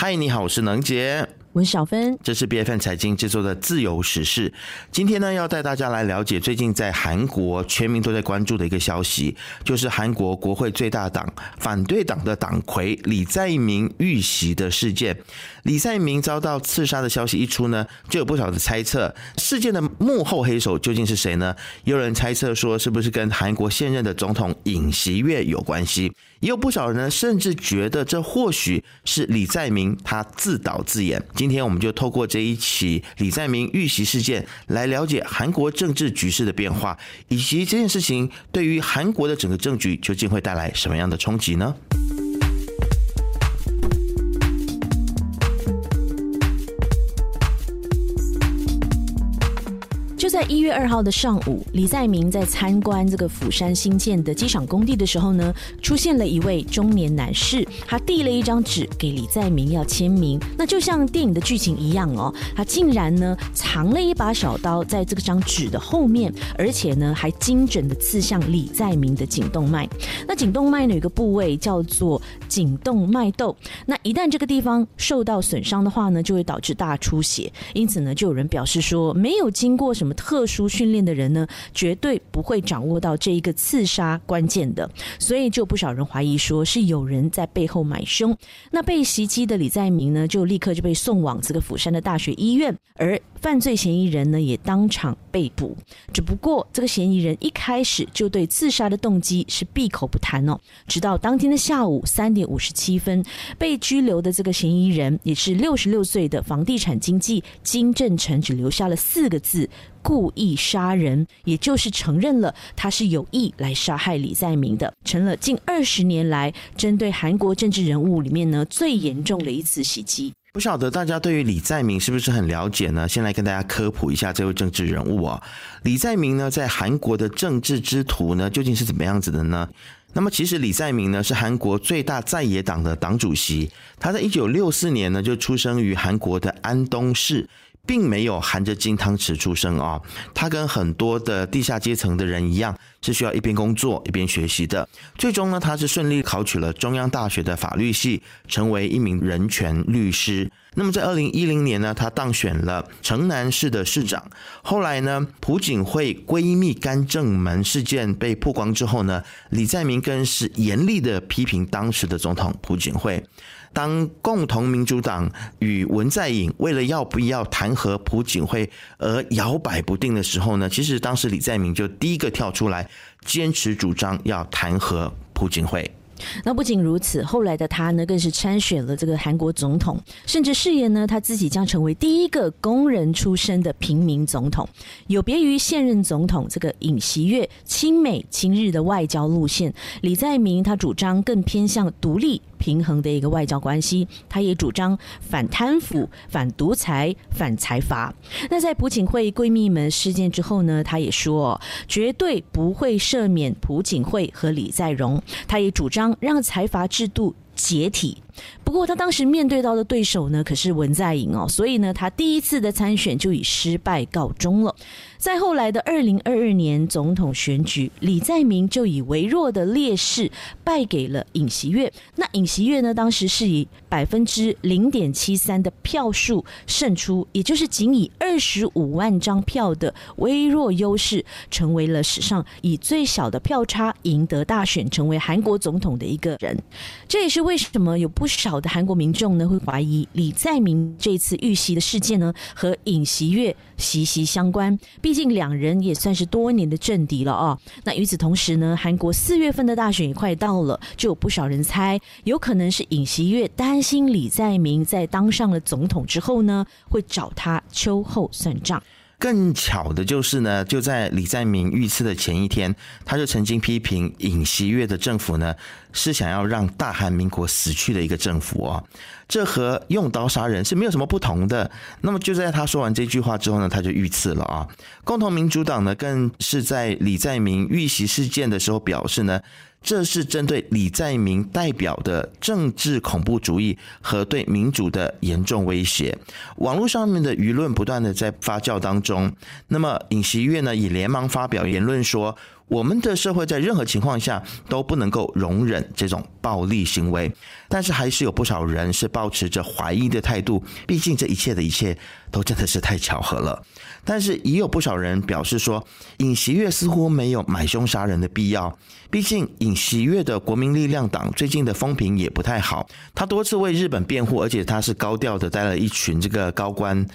嗨，你好，我是能杰。我是小芬，这是 B F N 财经制作的自由时事。今天呢，要带大家来了解最近在韩国全民都在关注的一个消息，就是韩国国会最大党反对党的党魁李在明遇袭的事件。李在明遭到刺杀的消息一出呢，就有不少的猜测，事件的幕后黑手究竟是谁呢？有人猜测说，是不是跟韩国现任的总统尹锡悦有关系？也有不少人呢，甚至觉得这或许是李在明他自导自演。今天我们就透过这一起李在明遇袭事件，来了解韩国政治局势的变化，以及这件事情对于韩国的整个政局究竟会带来什么样的冲击呢？在一月二号的上午，李在明在参观这个釜山新建的机场工地的时候呢，出现了一位中年男士，他递了一张纸给李在明要签名。那就像电影的剧情一样哦，他竟然呢藏了一把小刀在这个张纸的后面，而且呢还精准的刺向李在明的颈动脉。那颈动脉呢有个部位叫做颈动脉窦，那一旦这个地方受到损伤的话呢，就会导致大出血。因此呢，就有人表示说，没有经过什么。特特殊训练的人呢，绝对不会掌握到这一个刺杀关键的，所以就不少人怀疑说是有人在背后买凶。那被袭击的李在明呢，就立刻就被送往这个釜山的大学医院，而犯罪嫌疑人呢也当场被捕。只不过这个嫌疑人一开始就对自杀的动机是闭口不谈哦，直到当天的下午三点五十七分，被拘留的这个嫌疑人也是六十六岁的房地产经纪金正成，只留下了四个字。故意杀人，也就是承认了他是有意来杀害李在明的，成了近二十年来针对韩国政治人物里面呢最严重的一次袭击。不晓得大家对于李在明是不是很了解呢？先来跟大家科普一下这位政治人物啊。李在明呢，在韩国的政治之途呢，究竟是怎么样子的呢？那么，其实李在明呢是韩国最大在野党的党主席，他在一九六四年呢就出生于韩国的安东市。并没有含着金汤匙出生啊，他跟很多的地下阶层的人一样，是需要一边工作一边学习的。最终呢，他是顺利考取了中央大学的法律系，成为一名人权律师。那么在二零一零年呢，他当选了城南市的市长。后来呢，朴槿惠闺蜜干政门事件被曝光之后呢，李在明更是严厉的批评当时的总统朴槿惠。当共同民主党与文在寅为了要不要弹劾朴槿惠而摇摆不定的时候呢，其实当时李在明就第一个跳出来，坚持主张要弹劾朴槿惠。那不仅如此，后来的他呢，更是参选了这个韩国总统，甚至誓言呢，他自己将成为第一个工人出身的平民总统。有别于现任总统这个尹锡悦亲美亲日的外交路线，李在明他主张更偏向独立平衡的一个外交关系。他也主张反贪腐、反独裁、反财阀。那在朴槿惠闺蜜们事件之后呢，他也说绝对不会赦免朴槿惠和李在镕。他也主张。让财阀制度解体。不过他当时面对到的对手呢，可是文在寅哦，所以呢，他第一次的参选就以失败告终了。在后来的二零二二年总统选举，李在明就以微弱的劣势败给了尹锡悦。那尹锡悦呢，当时是以百分之零点七三的票数胜出，也就是仅以二十五万张票的微弱优势，成为了史上以最小的票差赢得大选，成为韩国总统的一个人。这也是为什么有不少的韩国民众呢会怀疑李在明这次遇袭的事件呢和尹锡悦息息相关。毕竟两人也算是多年的政敌了啊。那与此同时呢，韩国四月份的大选也快到了，就有不少人猜，有可能是尹锡悦担心李在明在当上了总统之后呢，会找他秋后算账。更巧的就是呢，就在李在明遇刺的前一天，他就曾经批评尹锡悦的政府呢，是想要让大韩民国死去的一个政府哦。这和用刀杀人是没有什么不同的。那么就在他说完这句话之后呢，他就遇刺了啊。共同民主党呢，更是在李在明遇袭事件的时候表示呢。这是针对李在明代表的政治恐怖主义和对民主的严重威胁。网络上面的舆论不断的在发酵当中。那么尹锡悦呢也连忙发表言论说：“我们的社会在任何情况下都不能够容忍这种暴力行为，但是还是有不少人是保持着怀疑的态度。毕竟这一切的一切都真的是太巧合了。但是也有不少人表示说，尹锡悦似乎没有买凶杀人的必要。毕竟尹锡悦的国民力量党最近的风评也不太好，他多次为日本辩护，而且他是高调的带了一群这个高官。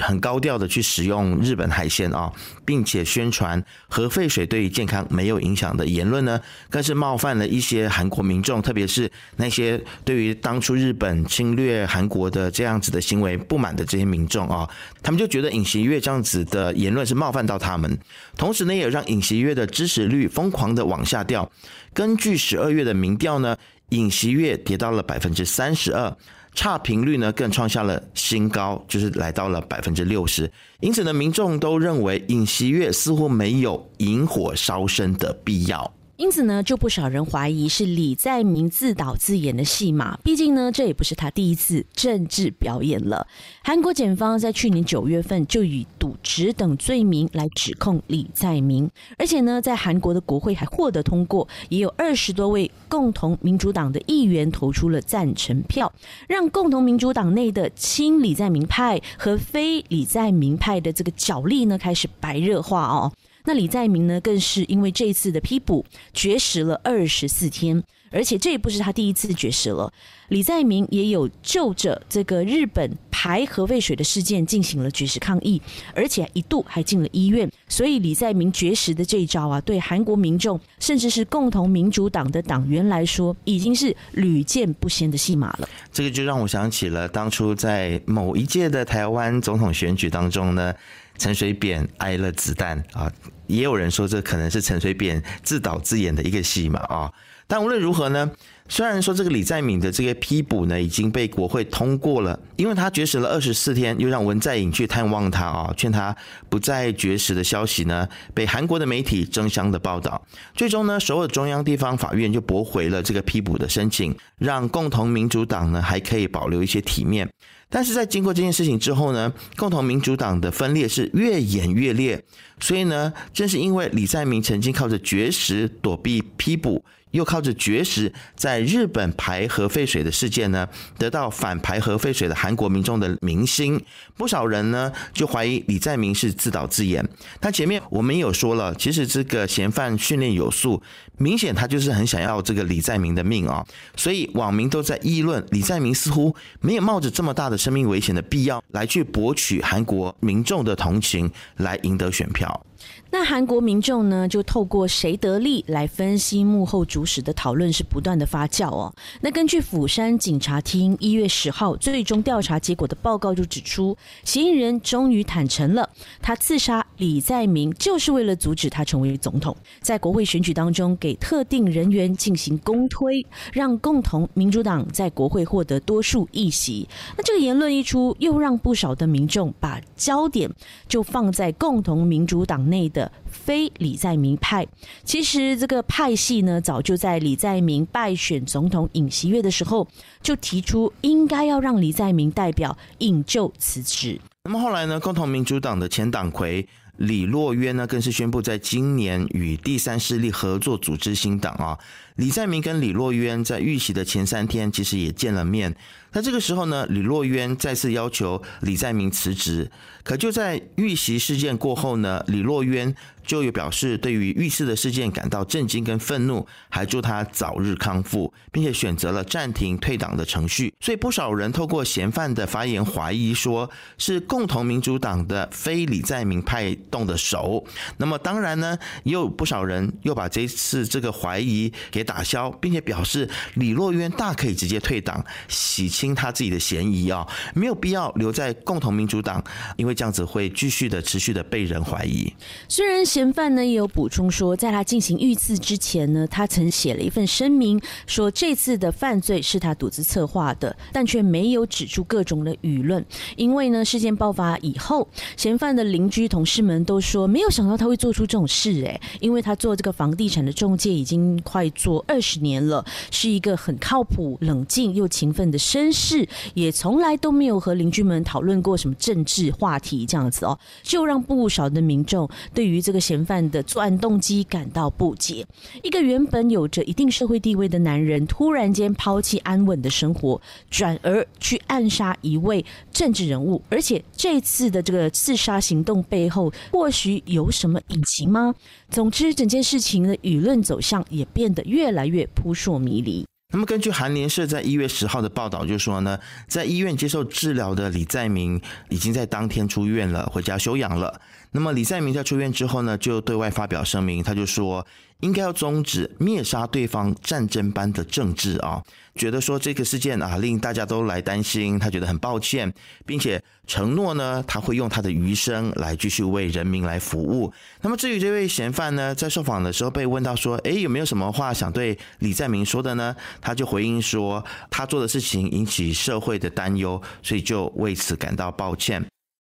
很高调的去使用日本海鲜啊，并且宣传核废水对于健康没有影响的言论呢，更是冒犯了一些韩国民众，特别是那些对于当初日本侵略韩国的这样子的行为不满的这些民众啊，他们就觉得尹锡悦这样子的言论是冒犯到他们，同时呢，也让尹锡悦的支持率疯狂的往下掉。根据十二月的民调呢，尹锡悦跌到了百分之三十二。差频率呢更创下了新高，就是来到了百分之六十。因此呢，民众都认为尹锡悦似乎没有引火烧身的必要。因此呢，就不少人怀疑是李在明自导自演的戏码。毕竟呢，这也不是他第一次政治表演了。韩国检方在去年九月份就以渎职等罪名来指控李在明，而且呢，在韩国的国会还获得通过，也有二十多位共同民主党的议员投出了赞成票，让共同民主党内的亲李在明派和非李在明派的这个角力呢，开始白热化哦。那李在明呢，更是因为这次的批捕绝食了二十四天，而且这也不是他第一次绝食了。李在明也有就着这个日本排核废水的事件进行了绝食抗议，而且一度还进了医院。所以李在明绝食的这一招啊，对韩国民众甚至是共同民主党的党员来说，已经是屡见不鲜的戏码了。这个就让我想起了当初在某一届的台湾总统选举当中呢。陈水扁挨了子弹啊，也有人说这可能是陈水扁自导自演的一个戏嘛啊。但无论如何呢，虽然说这个李在敏的这个批捕呢已经被国会通过了，因为他绝食了二十四天，又让文在寅去探望他啊，劝他不再绝食的消息呢，被韩国的媒体争相的报道。最终呢，首尔中央地方法院就驳回了这个批捕的申请，让共同民主党呢还可以保留一些体面。但是在经过这件事情之后呢，共同民主党的分裂是越演越烈，所以呢，正是因为李在明曾经靠着绝食躲避批捕。又靠着绝食在日本排核废水的事件呢，得到反排核废水的韩国民众的民心。不少人呢就怀疑李在明是自导自演。他前面我们有说了，其实这个嫌犯训练有素，明显他就是很想要这个李在明的命啊。所以网民都在议论，李在明似乎没有冒着这么大的生命危险的必要来去博取韩国民众的同情，来赢得选票。out. 那韩国民众呢，就透过谁得利来分析幕后主使的讨论是不断的发酵哦。那根据釜山警察厅一月十号最终调查结果的报告就指出，嫌疑人终于坦诚了，他刺杀李在明就是为了阻止他成为总统，在国会选举当中给特定人员进行公推，让共同民主党在国会获得多数议席。那这个言论一出，又让不少的民众把焦点就放在共同民主党内的。非李在明派，其实这个派系呢，早就在李在明败选总统尹锡悦的时候，就提出应该要让李在明代表引咎辞职。那么后来呢，共同民主党的前党魁李洛渊呢，更是宣布在今年与第三势力合作组织新党啊。李在明跟李洛渊在遇袭的前三天，其实也见了面。那这个时候呢，李洛渊再次要求李在明辞职。可就在遇袭事件过后呢，李洛渊就有表示对于遇刺的事件感到震惊跟愤怒，还祝他早日康复，并且选择了暂停退党的程序。所以不少人透过嫌犯的发言怀疑说是共同民主党的非李在明派动的手。那么当然呢，也有不少人又把这次这个怀疑给打消，并且表示李洛渊大可以直接退党，洗清他自己的嫌疑啊，没有必要留在共同民主党，因为。这样子会继续的、持续的被人怀疑。虽然嫌犯呢也有补充说，在他进行遇刺之前呢，他曾写了一份声明，说这次的犯罪是他独自策划的，但却没有指出各种的舆论。因为呢，事件爆发以后，嫌犯的邻居、同事们都说，没有想到他会做出这种事。哎，因为他做这个房地产的中介已经快做二十年了，是一个很靠谱、冷静又勤奋的绅是也从来都没有和邻居们讨论过什么政治话题，这样子哦，就让不少的民众对于这个嫌犯的作案动机感到不解。一个原本有着一定社会地位的男人，突然间抛弃安稳的生活，转而去暗杀一位政治人物，而且这次的这个刺杀行动背后，或许有什么隐情吗？总之，整件事情的舆论走向也变得越来越扑朔迷离。那么，根据韩联社在一月十号的报道，就说呢，在医院接受治疗的李在明已经在当天出院了，回家休养了。那么，李在明在出院之后呢，就对外发表声明，他就说。应该要终止灭杀对方战争般的政治啊！觉得说这个事件啊令大家都来担心，他觉得很抱歉，并且承诺呢他会用他的余生来继续为人民来服务。那么至于这位嫌犯呢，在受访的时候被问到说，诶，有没有什么话想对李在明说的呢？他就回应说，他做的事情引起社会的担忧，所以就为此感到抱歉。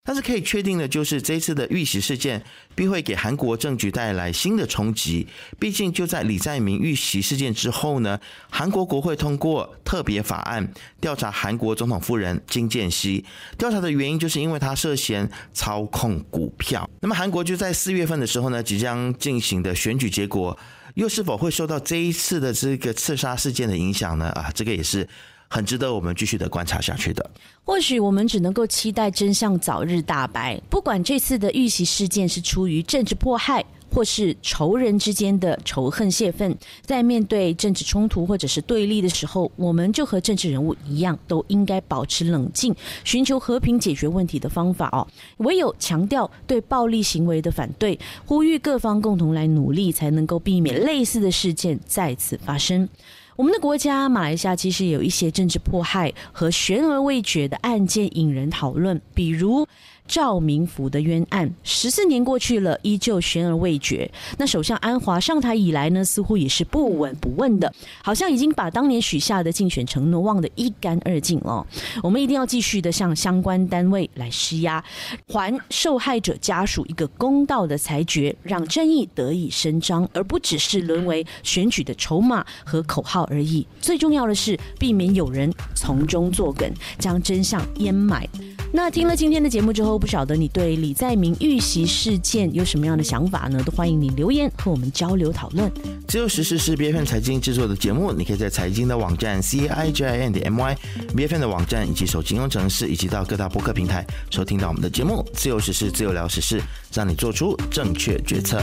但是可以确定的就是，这次的遇袭事件必会给韩国政局带来新的冲击。毕竟就在李在明遇袭事件之后呢，韩国国会通过特别法案调查韩国总统夫人金建熙。调查的原因就是因为他涉嫌操控股票。那么韩国就在四月份的时候呢，即将进行的选举结果，又是否会受到这一次的这个刺杀事件的影响呢？啊，这个也是。很值得我们继续的观察下去的。或许我们只能够期待真相早日大白。不管这次的遇袭事件是出于政治迫害，或是仇人之间的仇恨泄愤，在面对政治冲突或者是对立的时候，我们就和政治人物一样，都应该保持冷静，寻求和平解决问题的方法哦。唯有强调对暴力行为的反对，呼吁各方共同来努力，才能够避免类似的事件再次发生。我们的国家马来西亚其实有一些政治迫害和悬而未决的案件引人讨论，比如。赵明福的冤案十四年过去了，依旧悬而未决。那首相安华上台以来呢，似乎也是不闻不问的，好像已经把当年许下的竞选承诺忘得一干二净了。我们一定要继续的向相关单位来施压，还受害者家属一个公道的裁决，让正义得以伸张，而不只是沦为选举的筹码和口号而已。最重要的是，避免有人从中作梗，将真相掩埋。那听了今天的节目之后，不晓得你对李在明遇袭事件有什么样的想法呢？都欢迎你留言和我们交流讨论。自由时事是 B F N 财经制作的节目，你可以在财经的网站 C I J I N 点 M Y，B F N 的网站以及手机应用程式，以及到各大播客平台收听到我们的节目。自由时事，自由聊时事，让你做出正确决策。